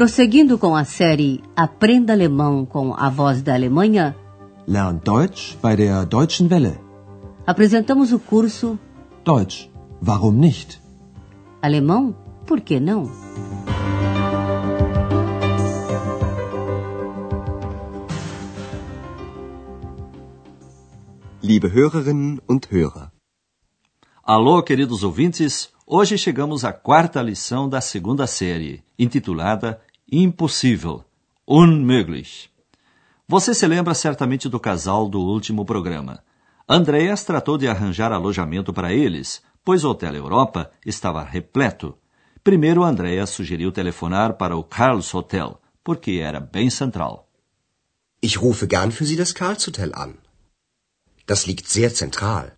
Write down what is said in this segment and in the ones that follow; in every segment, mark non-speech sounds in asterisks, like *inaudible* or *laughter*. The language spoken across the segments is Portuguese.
Prosseguindo com a série Aprenda Alemão com a Voz da Alemanha, Lernt Deutsch bei der Deutschen Welle. apresentamos o curso Deutsch, warum nicht? Alemão, por que não? Liebe Hörerinnen und Hörer, Alô, queridos ouvintes! Hoje chegamos à quarta lição da segunda série, intitulada Impossível, Unmöglich. Você se lembra certamente do casal do último programa. Andreas tratou de arranjar alojamento para eles, pois o Hotel Europa estava repleto. Primeiro, Andreas sugeriu telefonar para o Karls Hotel, porque era bem central. ich rufe gern für Sie das Karlshotel an. Das liegt sehr zentral.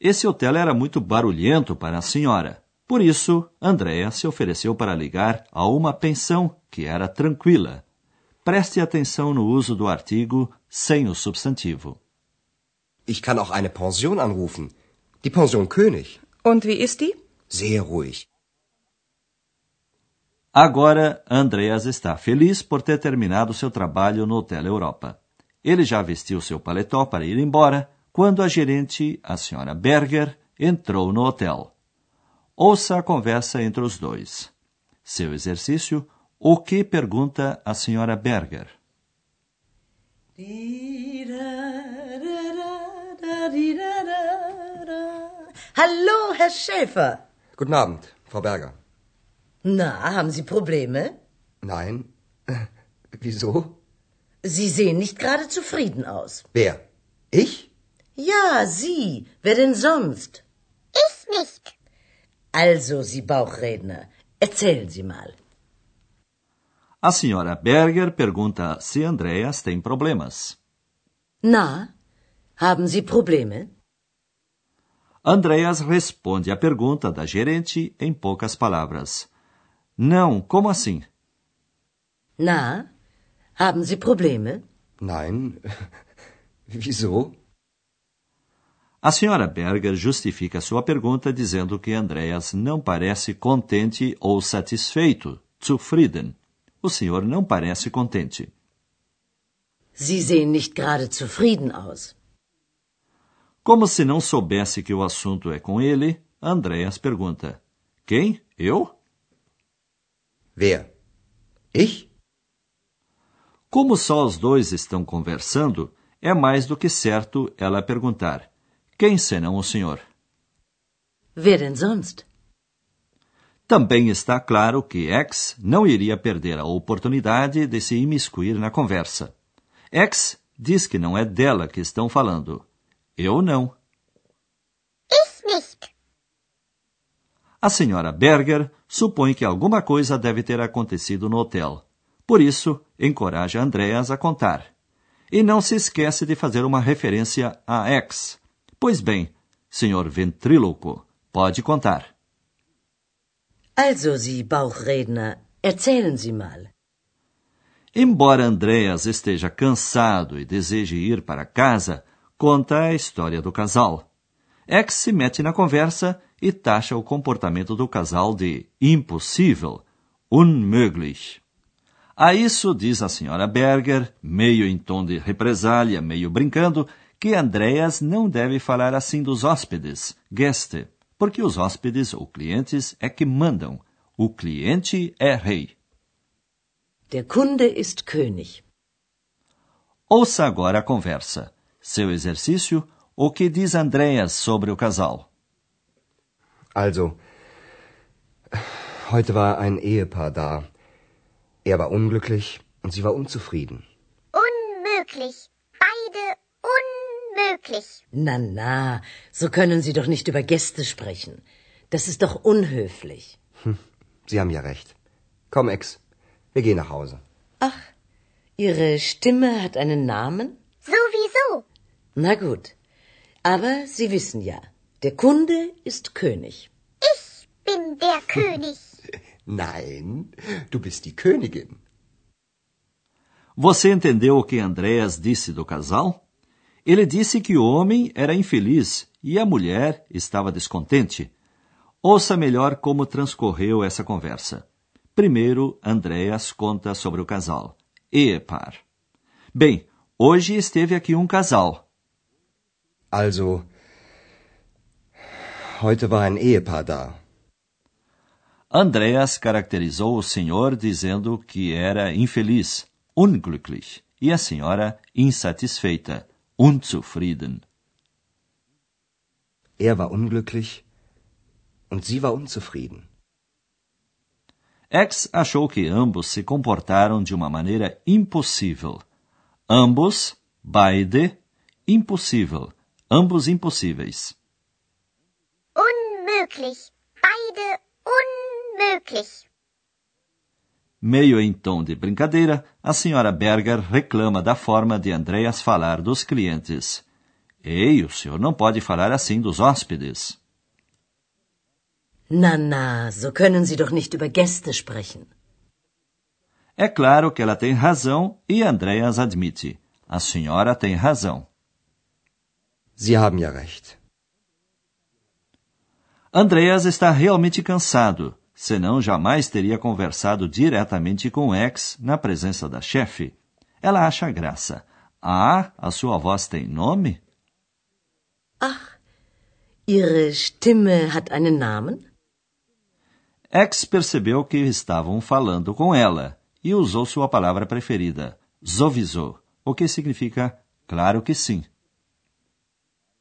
Esse hotel era muito barulhento para a senhora. Por isso, Andréa se ofereceu para ligar a uma pensão que era tranquila. Preste atenção no uso do artigo sem o substantivo. Ich kann auch eine Pension anrufen. Die Pension König. Und wie ist die? Sehr ruhig. Agora, Andreas está feliz por ter terminado seu trabalho no Hotel Europa. Ele já vestiu seu paletó para ir embora quando a gerente, a senhora Berger, entrou no hotel. Ouça a conversa entre os dois. Seu exercício: o que pergunta a senhora Berger? Hallo, Herr Schäfer. Guten Abend, Frau Berger. Na, haben Sie Probleme? Nein. *laughs* Wieso? Sie sehen nicht gerade zufrieden aus. Wer? Ich? Ja, Sie. Wer denn sonst? Ich nicht. Also, Sie Bauchredner, erzählen Sie mal. A senhora Berger pergunta se Andreas tem problemas. Na, haben Sie Probleme? Andreas responde à pergunta da gerente em poucas palavras. Não, como assim? Na, haben Sie Probleme? Nein. *laughs* Wieso? A senhora Berger justifica sua pergunta dizendo que Andreas não parece contente ou satisfeito, zufrieden. O senhor não parece contente. Sie sehen nicht gerade zufrieden aus. Como se não soubesse que o assunto é com ele, Andreas pergunta: Quem? Eu? Wer? Ich? Como só os dois estão conversando, é mais do que certo ela perguntar: Quem senão o senhor? Wer denn sonst? Também está claro que X não iria perder a oportunidade de se imiscuir na conversa. X diz que não é dela que estão falando. Eu não. Ich nicht. A senhora Berger supõe que alguma coisa deve ter acontecido no hotel. Por isso, encoraja Andreas a contar. E não se esquece de fazer uma referência a X. Pois bem, senhor ventríloco, pode contar. Also, Sie Bauchredner, erzählen Sie mal. Embora Andreas esteja cansado e deseje ir para casa, conta a história do casal. X se mete na conversa e taxa o comportamento do casal de impossível, unmöglich. A isso diz a senhora Berger, meio em tom de represália, meio brincando, que Andreas não deve falar assim dos hóspedes, Gäste, porque os hóspedes ou clientes é que mandam. O cliente é rei. Der Kunde ist König. Ouça agora a conversa. Seu exercício, o que diz Andreas sobre o casal? Also, heute war ein Ehepaar da. Er war unglücklich und sie war unzufrieden. Unmöglich. Unmöglich. Na, na, so können Sie doch nicht über Gäste sprechen. Das ist doch unhöflich. Sie haben ja recht. Komm, Ex, wir gehen nach Hause. Ach, Ihre Stimme hat einen Namen? Sowieso. Na gut. Aber Sie wissen ja, der Kunde ist König. Ich bin der *laughs* König. Nein, du bist die Königin. Você entendeu o que Andreas disse do casal? Ele disse que o homem era infeliz e a mulher estava descontente. Ouça melhor como transcorreu essa conversa. Primeiro, Andreas conta sobre o casal. Ehepaar. Bem, hoje esteve aqui um casal. Also, heute war ein Ehepaar da. Andreas caracterizou o senhor dizendo que era infeliz, unglücklich, e a senhora insatisfeita, unzufrieden. Er war unglücklich und sie war unzufrieden. X achou que ambos se comportaram de uma maneira impossível. Ambos, beide, impossível. Ambos impossíveis. Unmöglich. Beide unmöglich. Meio em tom de brincadeira, a senhora Berger reclama da forma de Andreas falar dos clientes. Ei, o senhor não pode falar assim dos hóspedes. Na, na, so können Sie doch nicht über Gäste sprechen. É claro que ela tem razão e Andreas admite. A senhora tem razão. Sie haben ja recht. Andreas está realmente cansado, senão jamais teria conversado diretamente com X na presença da chefe. Ela acha graça. Ah, a sua voz tem nome? Ach, Ihre Stimme hat einen Namen? X percebeu que estavam falando com ela e usou sua palavra preferida, sowieso, o que significa claro que sim.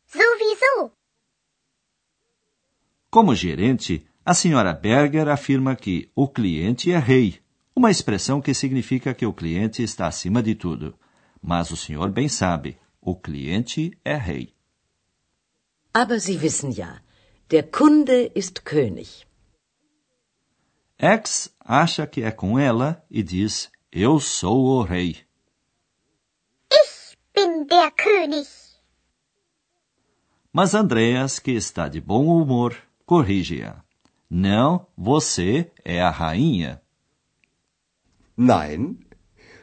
Sowieso. Como gerente, a senhora Berger afirma que o cliente é rei, uma expressão que significa que o cliente está acima de tudo. Mas o senhor bem sabe, o cliente é rei. Aber Sie wissen ja, der Kunde ist König. X acha que é com ela e diz: Eu sou o rei. Ich bin der König. Mas Andreas, que está de bom humor, corrige-a. Não, você é a rainha. Nein,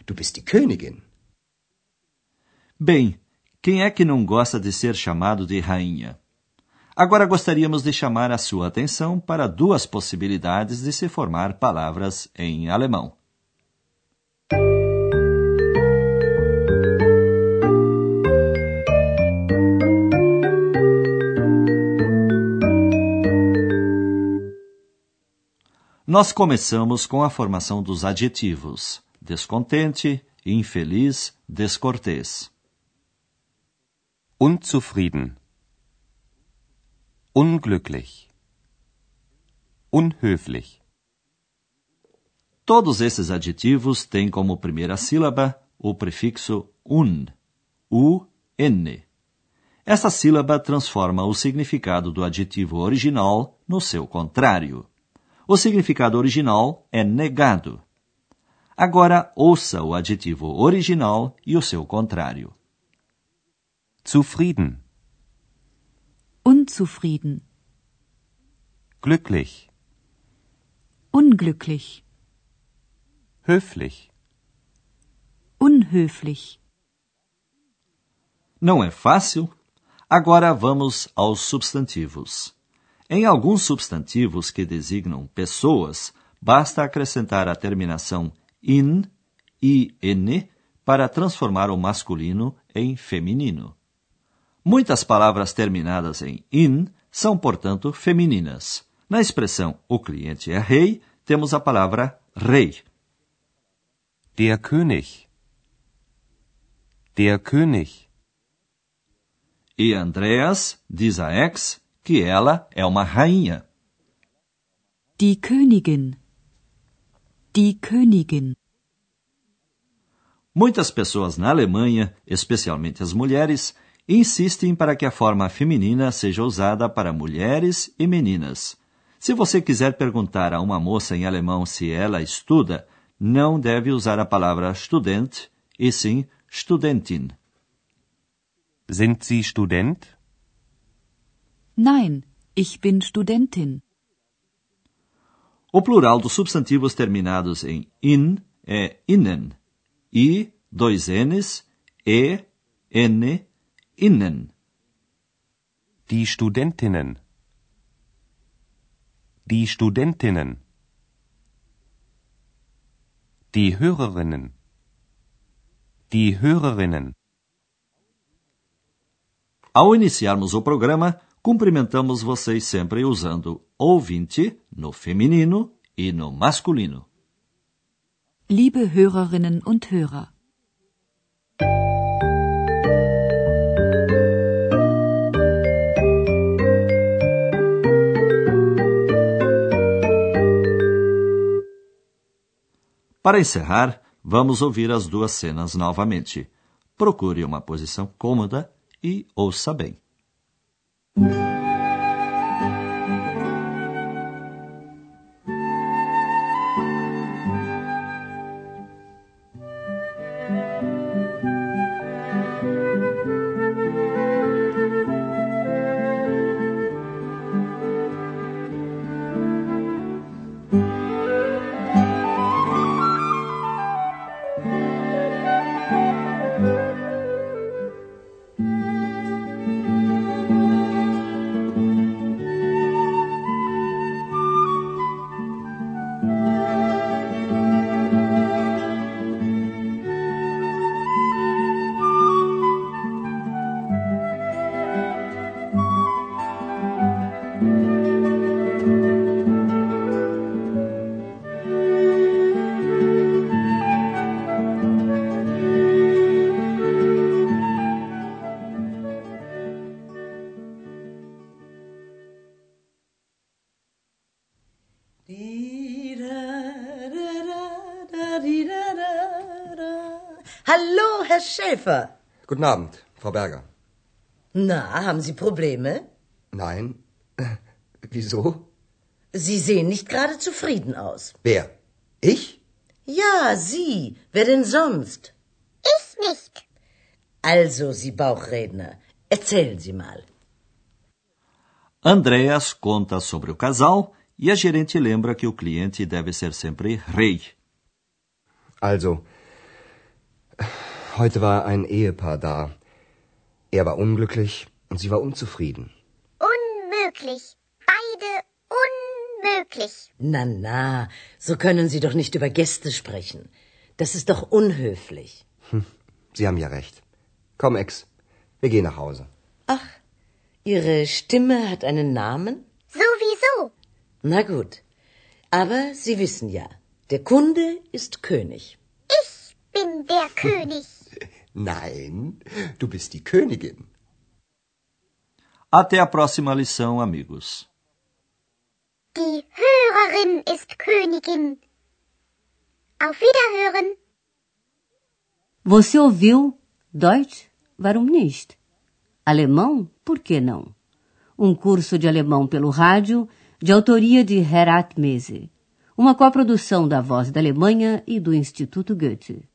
du bist die Königin. Bem, quem é que não gosta de ser chamado de rainha? Agora gostaríamos de chamar a sua atenção para duas possibilidades de se formar palavras em alemão. Nós começamos com a formação dos adjetivos: descontente, infeliz, descortês. Unzufrieden. Unglücklich. Unhöflich. Todos esses adjetivos têm como primeira sílaba o prefixo un, u-n. Essa sílaba transforma o significado do adjetivo original no seu contrário. O significado original é negado. Agora ouça o adjetivo original e o seu contrário. Zufrieden. Unzufrieden. Glücklich. Unglücklich. Höflich. Unhöflich. Não é fácil? Agora vamos aos substantivos. Em alguns substantivos que designam pessoas, basta acrescentar a terminação in, in, para transformar o masculino em feminino. Muitas palavras terminadas em in são, portanto, femininas. Na expressão o cliente é rei, temos a palavra rei. Der König. Der König. E Andreas diz a Ex que ela é uma rainha. Die Königin. Die Königin. Muitas pessoas na Alemanha, especialmente as mulheres, insistem para que a forma feminina seja usada para mulheres e meninas. Se você quiser perguntar a uma moça em alemão se ela estuda, não deve usar a palavra Student, e sim Studentin. Sind Sie Student? Nein, ich bin Studentin. O plural dos substantivos terminados em in é innen. I, dois Ns, E, N, innen. Die Studentinnen. Die Studentinnen. Die Hörerinnen. Die Hörerinnen. Ao iniciarmos o programa, cumprimentamos vocês sempre usando ouvinte no feminino e no masculino. Liebe Hörerinnen und Hörer. Para encerrar, vamos ouvir as duas cenas novamente. Procure uma posição cômoda e ouça bem. thank you Hallo, Herr Schäfer. Guten Abend, Frau Berger. Na, haben Sie Probleme? Nein. *laughs* Wieso? Sie sehen nicht gerade zufrieden aus. Wer? Ich? Ja, Sie. Wer denn sonst? Ich nicht. Also, Sie Bauchredner, erzählen Sie mal. Andreas conta sobre o casal e a gerente lembra que o cliente deve ser sempre rei. Also, heute war ein Ehepaar da. Er war unglücklich und sie war unzufrieden. Unmöglich. Beide unmöglich. Na, na, so können Sie doch nicht über Gäste sprechen. Das ist doch unhöflich. Sie haben ja recht. Komm, Ex, wir gehen nach Hause. Ach, Ihre Stimme hat einen Namen? Sowieso. Na gut. Aber Sie wissen ja, der Kunde ist König. Bin der *laughs* König. Nein, du bist die Königin. Até a próxima lição, amigos. Die Hörerin ist Königin. Auf Wiederhören. Você ouviu Deutsch? Warum nicht? Alemão? Por que não? Um curso de alemão pelo rádio, de autoria de Herat Mese. Uma coprodução da Voz da Alemanha e do Instituto Goethe.